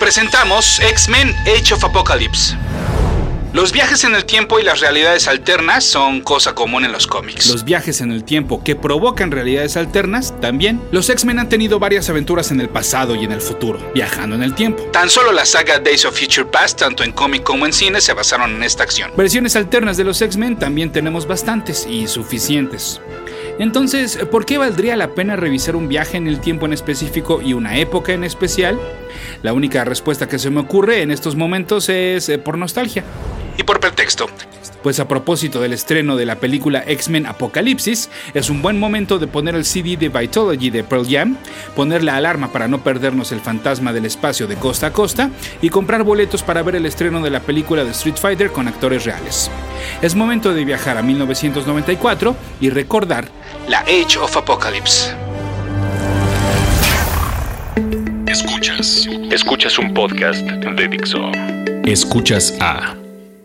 presentamos X-Men Age of Apocalypse. Los viajes en el tiempo y las realidades alternas son cosa común en los cómics. Los viajes en el tiempo que provocan realidades alternas también. Los X-Men han tenido varias aventuras en el pasado y en el futuro, viajando en el tiempo. Tan solo la saga Days of Future Past, tanto en cómic como en cine, se basaron en esta acción. Versiones alternas de los X-Men también tenemos bastantes y suficientes. Entonces, ¿por qué valdría la pena revisar un viaje en el tiempo en específico y una época en especial? La única respuesta que se me ocurre en estos momentos es eh, por nostalgia y por pretexto. Pues a propósito del estreno de la película X-Men Apocalipsis, es un buen momento de poner el CD de Vitology de Pearl Jam, poner la alarma para no perdernos el fantasma del espacio de costa a costa y comprar boletos para ver el estreno de la película de Street Fighter con actores reales. Es momento de viajar a 1994 y recordar la Age of Apocalypse. Escuchas. Escuchas un podcast de Dixo. Escuchas a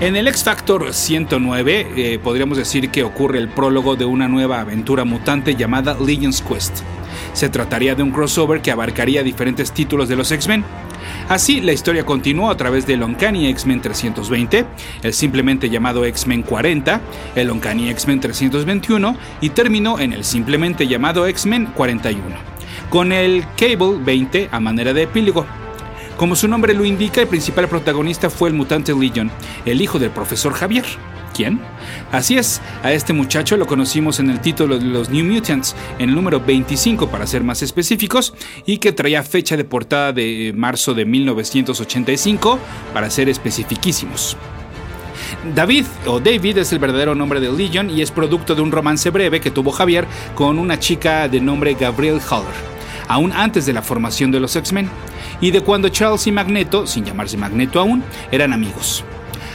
En el X Factor 109 eh, podríamos decir que ocurre el prólogo de una nueva aventura mutante llamada Legion's Quest. Se trataría de un crossover que abarcaría diferentes títulos de los X-Men. Así, la historia continuó a través del Uncanny X-Men 320, el simplemente llamado X-Men 40, el Uncanny X-Men 321 y terminó en el simplemente llamado X-Men 41, con el Cable 20 a manera de epílogo. Como su nombre lo indica, el principal protagonista fue el mutante Legion, el hijo del profesor Javier. ¿Quién? Así es, a este muchacho lo conocimos en el título de los New Mutants, en el número 25 para ser más específicos, y que traía fecha de portada de marzo de 1985 para ser especificísimos. David o David es el verdadero nombre de Legion y es producto de un romance breve que tuvo Javier con una chica de nombre Gabrielle Haller, aún antes de la formación de los X-Men y de cuando Charles y Magneto, sin llamarse Magneto aún, eran amigos.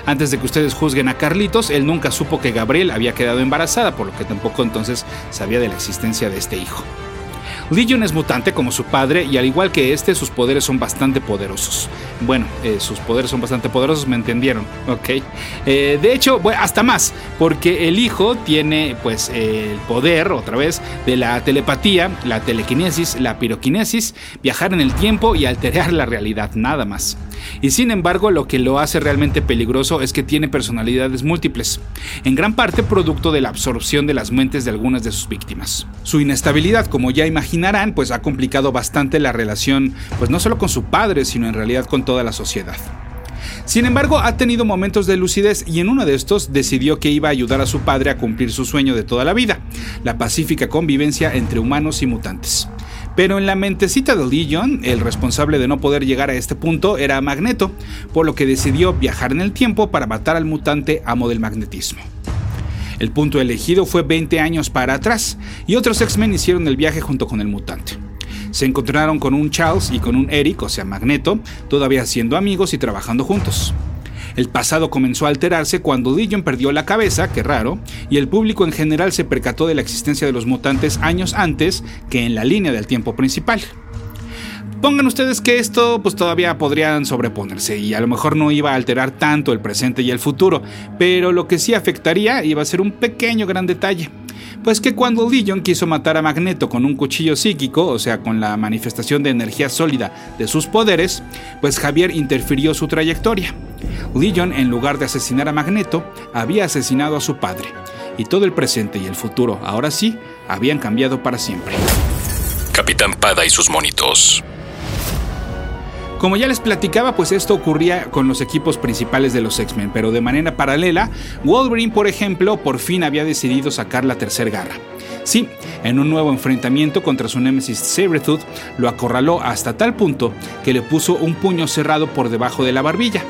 Antes de que ustedes juzguen a Carlitos, él nunca supo que Gabriel había quedado embarazada, por lo que tampoco entonces sabía de la existencia de este hijo. Legion es mutante como su padre y al igual que este, sus poderes son bastante poderosos. Bueno, eh, sus poderes son bastante poderosos, me entendieron, ¿ok? Eh, de hecho, hasta más, porque el hijo tiene pues el poder, otra vez, de la telepatía, la telequinesis, la piroquinesis, viajar en el tiempo y alterar la realidad, nada más. Y sin embargo, lo que lo hace realmente peligroso es que tiene personalidades múltiples, en gran parte producto de la absorción de las mentes de algunas de sus víctimas. Su inestabilidad, como ya imaginarán, pues ha complicado bastante la relación, pues no solo con su padre, sino en realidad con toda la sociedad. Sin embargo, ha tenido momentos de lucidez y en uno de estos decidió que iba a ayudar a su padre a cumplir su sueño de toda la vida, la pacífica convivencia entre humanos y mutantes. Pero en la mentecita de Legion, el responsable de no poder llegar a este punto era Magneto, por lo que decidió viajar en el tiempo para matar al mutante amo del magnetismo. El punto elegido fue 20 años para atrás, y otros X-Men hicieron el viaje junto con el mutante. Se encontraron con un Charles y con un Eric, o sea Magneto, todavía siendo amigos y trabajando juntos. El pasado comenzó a alterarse cuando Legion perdió la cabeza, qué raro, y el público en general se percató de la existencia de los mutantes años antes que en la línea del tiempo principal. Pongan ustedes que esto pues todavía podrían sobreponerse y a lo mejor no iba a alterar tanto el presente y el futuro, pero lo que sí afectaría iba a ser un pequeño gran detalle. Pues que cuando Legion quiso matar a Magneto con un cuchillo psíquico, o sea, con la manifestación de energía sólida de sus poderes, pues Javier interfirió su trayectoria. Legion, en lugar de asesinar a Magneto, había asesinado a su padre, y todo el presente y el futuro, ahora sí, habían cambiado para siempre. Capitán Pada y sus monitos. Como ya les platicaba, pues esto ocurría con los equipos principales de los X-Men, pero de manera paralela, Wolverine, por ejemplo, por fin había decidido sacar la tercera garra. Sí, en un nuevo enfrentamiento contra su némesis Sabretooth, lo acorraló hasta tal punto que le puso un puño cerrado por debajo de la barbilla.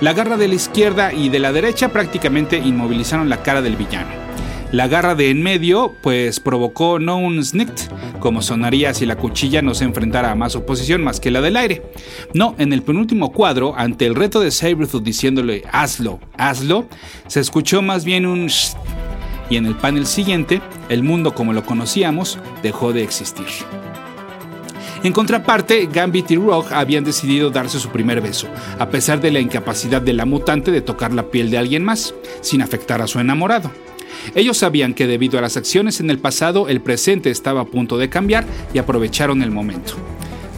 La garra de la izquierda y de la derecha prácticamente inmovilizaron la cara del villano. La garra de en medio pues provocó no un snict, como sonaría si la cuchilla no se enfrentara a más oposición más que la del aire. No, en el penúltimo cuadro, ante el reto de Sabretooth diciéndole hazlo, hazlo, se escuchó más bien un sh y en el panel siguiente, el mundo como lo conocíamos dejó de existir. En contraparte, Gambit y Rogue habían decidido darse su primer beso, a pesar de la incapacidad de la mutante de tocar la piel de alguien más, sin afectar a su enamorado. Ellos sabían que debido a las acciones en el pasado, el presente estaba a punto de cambiar y aprovecharon el momento.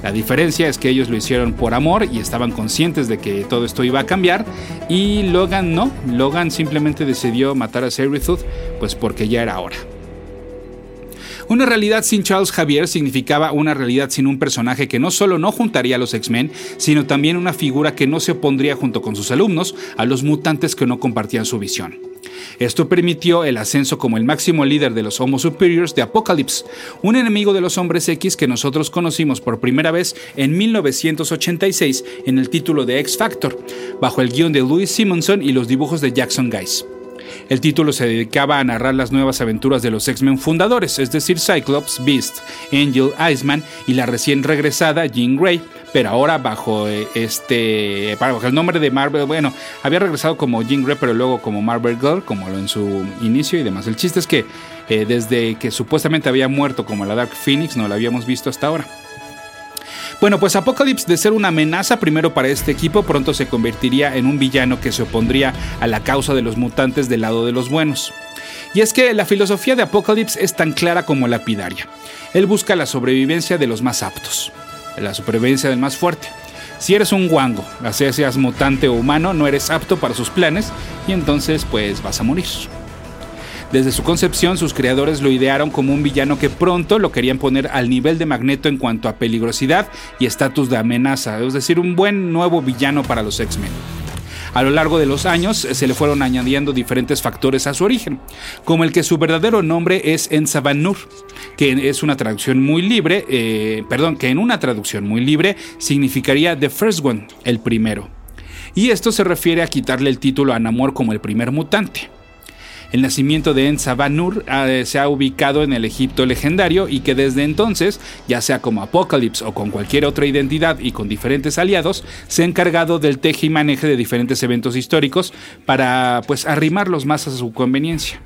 La diferencia es que ellos lo hicieron por amor y estaban conscientes de que todo esto iba a cambiar y Logan no, Logan simplemente decidió matar a Sabretooth pues porque ya era hora. Una realidad sin Charles Javier significaba una realidad sin un personaje que no solo no juntaría a los X-Men, sino también una figura que no se opondría junto con sus alumnos a los mutantes que no compartían su visión. Esto permitió el ascenso como el máximo líder de los Homo Superiors de Apocalypse, un enemigo de los hombres X que nosotros conocimos por primera vez en 1986 en el título de X Factor, bajo el guion de Louis Simonson y los dibujos de Jackson Guys. El título se dedicaba a narrar las nuevas aventuras de los X-Men fundadores, es decir, Cyclops, Beast, Angel, Iceman y la recién regresada Jean Grey, pero ahora bajo eh, este bajo el nombre de Marvel, bueno, había regresado como Jean Grey, pero luego como Marvel Girl, como lo en su inicio y demás. El chiste es que eh, desde que supuestamente había muerto como la Dark Phoenix, no la habíamos visto hasta ahora. Bueno, pues Apocalypse, de ser una amenaza primero para este equipo, pronto se convertiría en un villano que se opondría a la causa de los mutantes del lado de los buenos. Y es que la filosofía de Apocalypse es tan clara como lapidaria. Él busca la sobrevivencia de los más aptos, la supervivencia del más fuerte. Si eres un guango, sea seas mutante o humano, no eres apto para sus planes y entonces pues vas a morir. Desde su concepción, sus creadores lo idearon como un villano que pronto lo querían poner al nivel de Magneto en cuanto a peligrosidad y estatus de amenaza, es decir, un buen nuevo villano para los X-Men. A lo largo de los años se le fueron añadiendo diferentes factores a su origen, como el que su verdadero nombre es Ensaban Nur, que es una traducción muy libre, eh, perdón, que en una traducción muy libre significaría The First One, el primero. Y esto se refiere a quitarle el título a Namor como el primer mutante. El nacimiento de Ensabanur eh, se ha ubicado en el Egipto legendario y que desde entonces, ya sea como Apocalypse o con cualquier otra identidad y con diferentes aliados, se ha encargado del teje y maneje de diferentes eventos históricos para pues arrimarlos más a su conveniencia.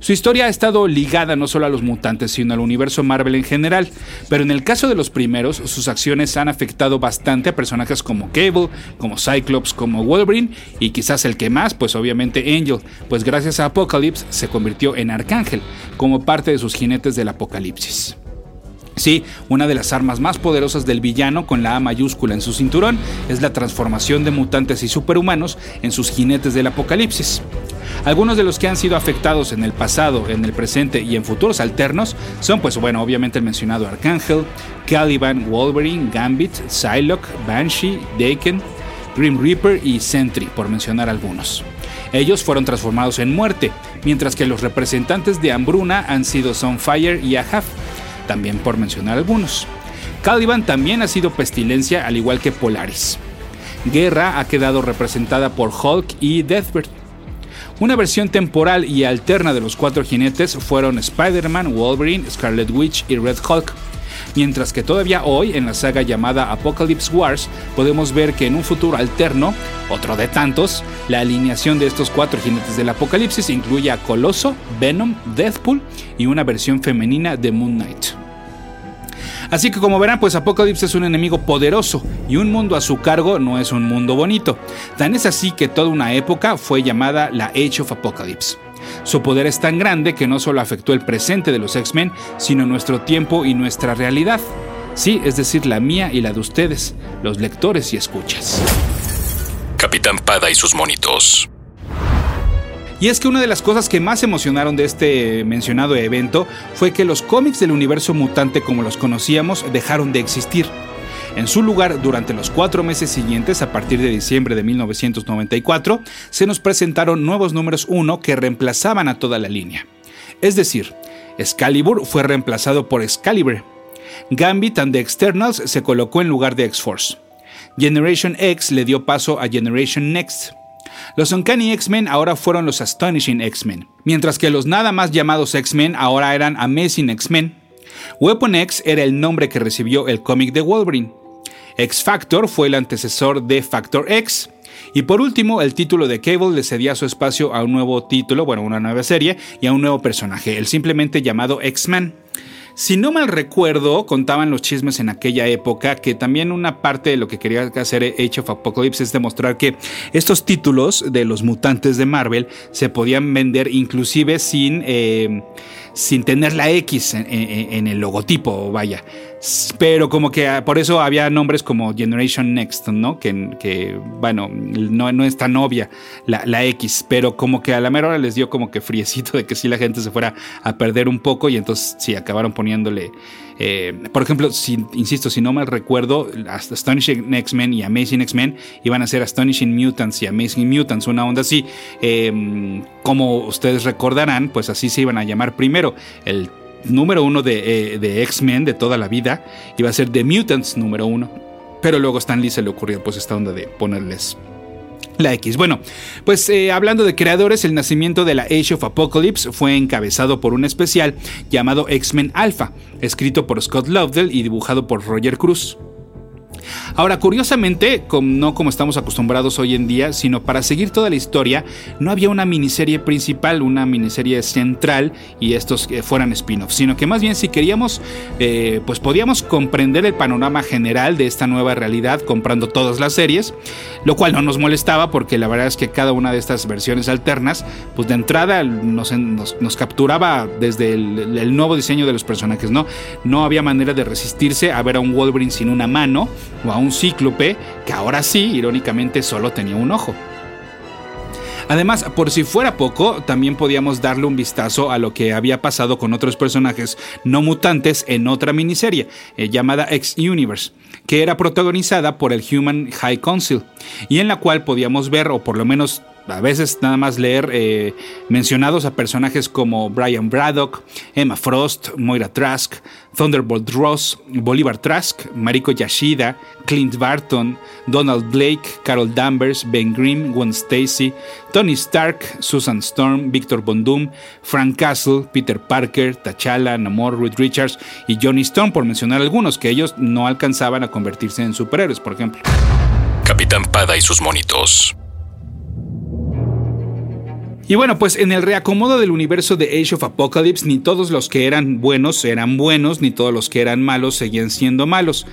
Su historia ha estado ligada no solo a los mutantes, sino al universo Marvel en general, pero en el caso de los primeros, sus acciones han afectado bastante a personajes como Cable, como Cyclops, como Wolverine, y quizás el que más, pues obviamente Angel, pues gracias a Apocalypse se convirtió en Arcángel, como parte de sus jinetes del apocalipsis. Una de las armas más poderosas del villano con la A mayúscula en su cinturón es la transformación de mutantes y superhumanos en sus jinetes del apocalipsis. Algunos de los que han sido afectados en el pasado, en el presente y en futuros alternos son pues bueno, obviamente el mencionado Arcángel, Caliban, Wolverine, Gambit, Psylocke, Banshee, Daken, Grim Reaper y Sentry, por mencionar algunos. Ellos fueron transformados en muerte, mientras que los representantes de Hambruna han sido Sunfire y Ahab, también por mencionar algunos. Caliban también ha sido pestilencia al igual que Polaris. Guerra ha quedado representada por Hulk y Deathbird. Una versión temporal y alterna de los cuatro jinetes fueron Spider-Man, Wolverine, Scarlet Witch y Red Hulk. Mientras que todavía hoy, en la saga llamada Apocalypse Wars, podemos ver que en un futuro alterno, otro de tantos, la alineación de estos cuatro jinetes del apocalipsis incluye a Coloso, Venom, Deathpool y una versión femenina de Moon Knight. Así que como verán, pues Apocalypse es un enemigo poderoso y un mundo a su cargo no es un mundo bonito. Tan es así que toda una época fue llamada la Age of Apocalypse. Su poder es tan grande que no solo afectó el presente de los X-Men, sino nuestro tiempo y nuestra realidad. Sí, es decir, la mía y la de ustedes, los lectores y escuchas. Capitán Pada y sus monitos. Y es que una de las cosas que más emocionaron de este mencionado evento fue que los cómics del universo mutante como los conocíamos dejaron de existir. En su lugar, durante los cuatro meses siguientes, a partir de diciembre de 1994, se nos presentaron nuevos números 1 que reemplazaban a toda la línea. Es decir, Excalibur fue reemplazado por Excalibur. Gambit and the Externals se colocó en lugar de X-Force. Generation X le dio paso a Generation Next. Los Uncanny X-Men ahora fueron los Astonishing X-Men, mientras que los nada más llamados X-Men ahora eran Amazing X-Men. Weapon X era el nombre que recibió el cómic de Wolverine. X Factor fue el antecesor de Factor X. Y por último, el título de Cable le cedía su espacio a un nuevo título, bueno, una nueva serie y a un nuevo personaje, el simplemente llamado X-Men. Si no mal recuerdo, contaban los chismes en aquella época que también una parte de lo que quería hacer Age of Apocalypse es demostrar que estos títulos de los mutantes de Marvel se podían vender inclusive sin, eh, sin tener la X en, el logotipo, vaya. Pero como que ah, por eso había nombres como Generation Next, ¿no? Que, bueno, no, no, es tan obvia la, X, pero como que a la mera hora les dio como que friecito de que si la gente se fuera a perder un poco y entonces sí acabaron poniéndole eh, por ejemplo, si, insisto, si no mal recuerdo, Astonishing X-Men y Amazing X-Men iban a ser Astonishing Mutants y Amazing Mutants, una onda así. Eh, como ustedes recordarán, pues así se iban a llamar primero. El número uno de, eh, de X-Men de toda la vida iba a ser The Mutants número uno. Pero luego Stan Lee se le ocurrió pues esta onda de ponerles la X. Bueno, pues eh, hablando de creadores, el nacimiento de la Age of Apocalypse fue encabezado por un especial llamado X-Men Alpha, escrito por Scott Lovdell y dibujado por Roger Cruz. Ahora, curiosamente, no como estamos acostumbrados hoy en día, sino para seguir toda la historia, no había una miniserie principal, una miniserie central y estos fueran spin-offs, sino que más bien si queríamos, eh, pues podíamos comprender el panorama general de esta nueva realidad comprando todas las series, lo cual no nos molestaba porque la verdad es que cada una de estas versiones alternas, pues de entrada nos, capturaba desde el, el nuevo diseño de los personajes, ¿no? No había manera de resistirse a ver a un Wolverine sin una mano o a un cíclope que ahora sí, irónicamente, solo tenía un ojo. Además, por si fuera poco, también podíamos darle un vistazo a lo que había pasado con otros personajes no mutantes en otra miniserie eh, llamada X-Universe, que era protagonizada por el Human High Council, y en la cual podíamos ver, o por lo menos a veces nada más leer eh, mencionados a personajes como Brian Braddock, Emma Frost, Moira Trask, Thunderbolt Ross, Bolivar Trask, Mariko Yashida, Clint Barton, Donald Blake, Carol Danvers, Ben Grimm, Gwen Stacy, Tony Stark, Susan Storm, Victor Von Doom, Frank Castle, Peter Parker, T'Challa, Namor, Reed Richards y Johnny Storm, por mencionar algunos que ellos no alcanzaban a convertirse en superhéroes, por ejemplo. Capitán Pada y sus monitos. Y bueno, pues en el reacomodo del universo de Age of Apocalypse, ni todos los que eran buenos eran buenos, ni todos los que eran malos seguían siendo malos.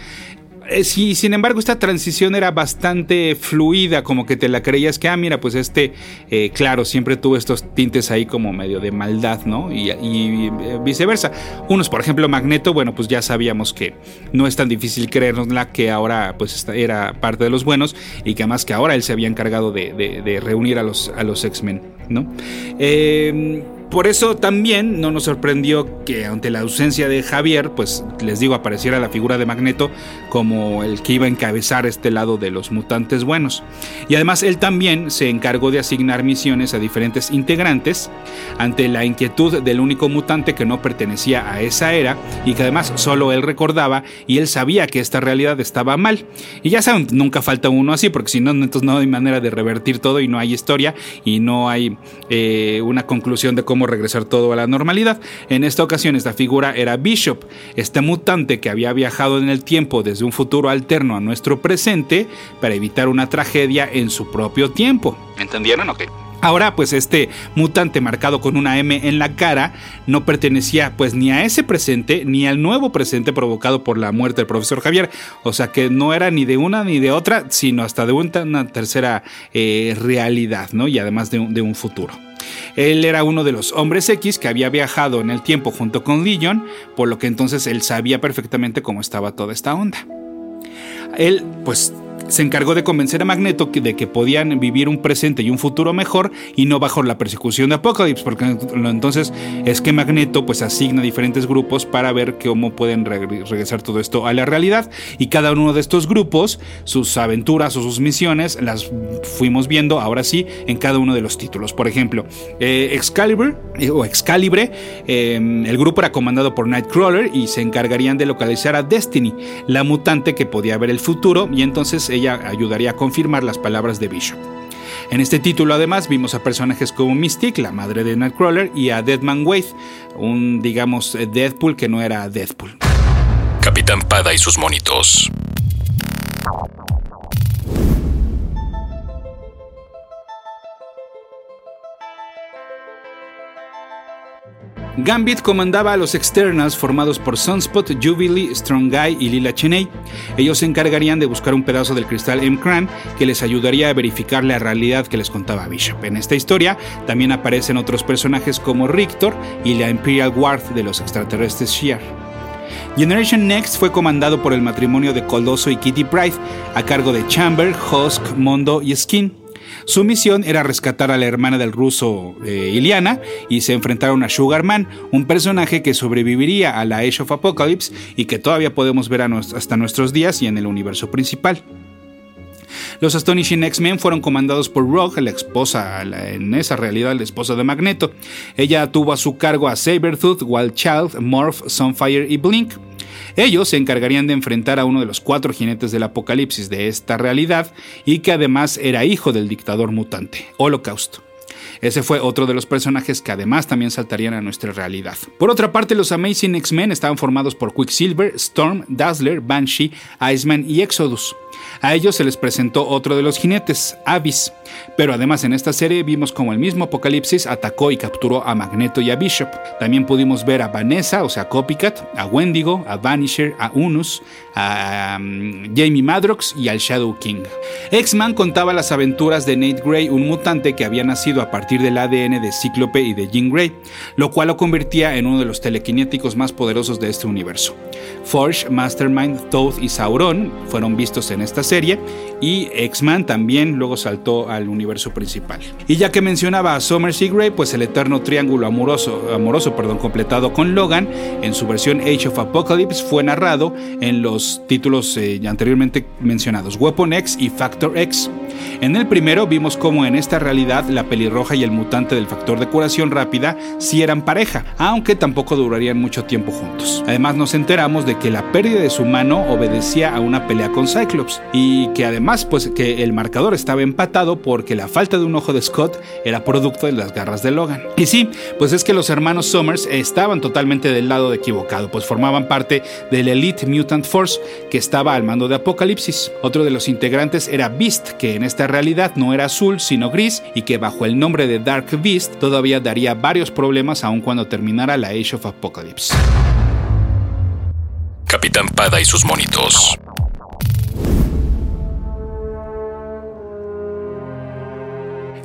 Eh, sí, sin embargo, esta transición era bastante fluida, como que te la creías que, ah, mira, pues este, eh, claro, siempre tuvo estos tintes ahí como medio de maldad, ¿no? Y, eh, viceversa. Unos, por ejemplo, Magneto, bueno, pues ya sabíamos que no es tan difícil creernosla que ahora pues era parte de los buenos y que además que ahora él se había encargado de, de reunir a los, a los X-Men, ¿no? Eh, por eso también no nos sorprendió que ante la ausencia de Javier, pues les digo, apareciera la figura de Magneto como el que iba a encabezar este lado de los mutantes buenos. Y además él también se encargó de asignar misiones a diferentes integrantes ante la inquietud del único mutante que no pertenecía a esa era y que además solo él recordaba y él sabía que esta realidad estaba mal. Y ya saben, nunca falta uno así, porque si no, entonces no hay manera de revertir todo y no hay historia y no hay eh, una conclusión de cómo regresar todo a la normalidad. En esta ocasión esta figura era Bishop, este mutante que había viajado en el tiempo desde un futuro alterno a nuestro presente para evitar una tragedia en su propio tiempo. ¿Entendieron o qué? Ahora, pues este mutante marcado con una M en la cara no pertenecía pues ni a ese presente ni al nuevo presente provocado por la muerte del profesor Javier. O sea que no era ni de una ni de otra, sino hasta de una tercera eh, realidad, ¿no? Y además de un futuro. Él era uno de los hombres X que había viajado en el tiempo junto con Legion, por lo que entonces él sabía perfectamente cómo estaba toda esta onda. Él, pues, se encargó de convencer a Magneto de que podían vivir un presente y un futuro mejor y no bajo la persecución de Apocalypse, porque entonces es que Magneto pues asigna diferentes grupos para ver cómo pueden regresar todo esto a la realidad y cada uno de estos grupos, sus aventuras o sus misiones las fuimos viendo ahora sí en cada uno de los títulos. Por ejemplo, eh, Excalibur eh, o Excalibre, em, el grupo era comandado por Nightcrawler y se encargarían de localizar a Destiny, la mutante que podía ver el futuro y entonces ella ayudaría a confirmar las palabras de Bishop. En este título además vimos a personajes como Mystique, la madre de Nightcrawler, y a Deadman Wade, un digamos Deadpool que no era Deadpool. Capitán Pada y sus monitos. Gambit comandaba a los Externals formados por Sunspot, Jubilee, Strong Guy y Lila Cheney. Ellos se encargarían de buscar un pedazo del cristal M-Cran que les ayudaría a verificar la realidad que les contaba Bishop. En esta historia también aparecen otros personajes como Rictor y la Imperial Guard de los extraterrestres Shiar. Generation Next fue comandado por el matrimonio de Coloso y Kitty Pride, a cargo de Chamber, Husk, Mondo y Skin. Su misión era rescatar a la hermana del ruso eh, Iliana y se enfrentaron a Sugarman, un personaje que sobreviviría a la Age of Apocalypse y que todavía podemos ver hasta nuestros días y en el universo principal. Los Astonishing X-Men fueron comandados por Rogue, la esposa, en esa realidad la esposa de Magneto. Ella tuvo a su cargo a Sabertooth, Wild Child, Morph, Sunfire y Blink. Ellos se encargarían de enfrentar a uno de los cuatro jinetes del apocalipsis de esta realidad y que además era hijo del dictador mutante, Holocausto. Ese fue otro de los personajes que además también saltarían a nuestra realidad. Por otra parte, los Amazing X-Men estaban formados por Quicksilver, Storm, Dazzler, Banshee, Iceman y Exodus. A ellos se les presentó otro de los jinetes, Abyss. Pero además en esta serie vimos como el mismo Apocalipsis atacó y capturó a Magneto y a Bishop. También pudimos ver a Vanessa, o sea, Copycat, a Wendigo, a Vanisher, a Unus, a um, Jamie Madrox y al Shadow King. X-Man contaba las aventuras de Nate Gray, un mutante que había nacido a partir del ADN de Cíclope y de Jean Grey, lo cual lo convertía en uno de los telequinéticos más poderosos de este universo. Forge, Mastermind, Toad y Sauron fueron vistos en esta serie y X-Man también luego saltó al universo principal. Y ya que mencionaba a Summers y Grey, pues el eterno triángulo amoroso, amoroso perdón, completado con Logan en su versión Age of Apocalypse fue narrado en los títulos eh, anteriormente mencionados, Weapon X y Factor X. En el primero vimos cómo en esta realidad la pelirroja y el mutante del factor de curación rápida sí eran pareja, aunque tampoco durarían mucho tiempo juntos. Además nos enteramos de que la pérdida de su mano obedecía a una pelea con Cyclops y que además pues que el marcador estaba empatado porque la falta de un ojo de Scott era producto de las garras de Logan. Y sí, pues es que los hermanos Summers estaban totalmente del lado equivocado, pues formaban parte del Elite Mutant Force que estaba al mando de Apocalipsis. Otro de los integrantes era Beast, que en esta realidad no era azul sino gris y que bajo el nombre de Dark Beast todavía daría varios problemas aun cuando terminara la Age of Apocalypse. Capitán Pada y sus monitos.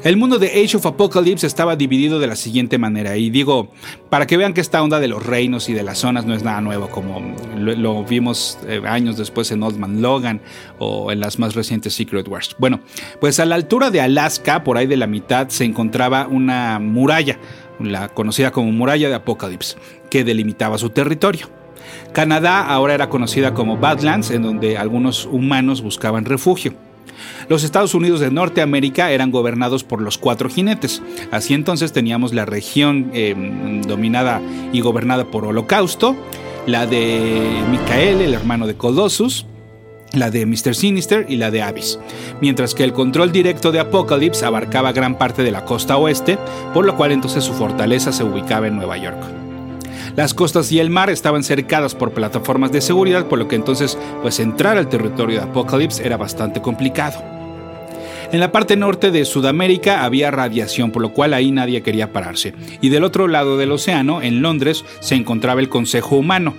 El mundo de Age of Apocalypse estaba dividido de la siguiente manera, y digo, para que vean que esta onda de los reinos y de las zonas no es nada nuevo, como lo, vimos eh, años después en Old Man Logan o en las más recientes Secret Wars. Bueno, pues a la altura de Alaska, por ahí de la mitad, se encontraba una muralla, la conocida como muralla de Apocalypse, que delimitaba su territorio. Canadá ahora era conocida como Badlands, en donde algunos humanos buscaban refugio. Los Estados Unidos de Norteamérica eran gobernados por los cuatro jinetes. Así entonces teníamos la región eh, dominada y gobernada por Holocausto, la de Micael, el hermano de Colossus, la de Mr. Sinister y la de Abyss, mientras que el control directo de Apocalypse abarcaba gran parte de la costa oeste, por lo cual entonces su fortaleza se ubicaba en Nueva York. Las costas y el mar estaban cercadas por plataformas de seguridad, por lo que entonces pues entrar al territorio de Apocalypse era bastante complicado. En la parte norte de Sudamérica había radiación, por lo cual ahí nadie quería pararse. Y del otro lado del océano, en Londres, se encontraba el Consejo Humano.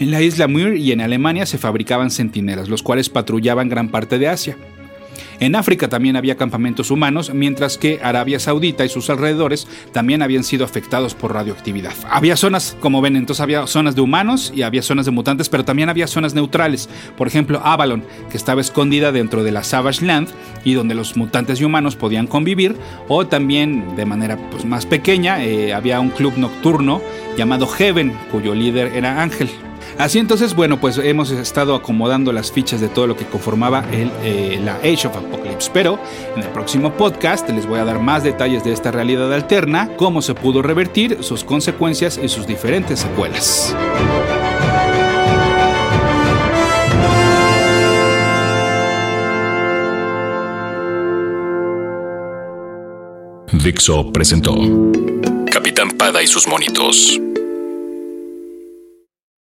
En la isla Muir y en Alemania se fabricaban centinelas, los cuales patrullaban gran parte de Asia. En África también había campamentos humanos, mientras que Arabia Saudita y sus alrededores también habían sido afectados por radioactividad. Había zonas, como ven, entonces había zonas de humanos y había zonas de mutantes, pero también había zonas neutrales. Por ejemplo, Avalon, que estaba escondida dentro de la Savage Land y donde los mutantes y humanos podían convivir, o también de manera pues, más pequeña eh, había un club nocturno llamado Heaven, cuyo líder era Ángel. Así entonces, bueno, pues hemos estado acomodando las fichas de todo lo que conformaba el, eh, la Age of Apocalypse. Pero en el próximo podcast les voy a dar más detalles de esta realidad alterna, cómo se pudo revertir, sus consecuencias y sus diferentes secuelas. Dixo presentó Capitán Pada y sus monitos.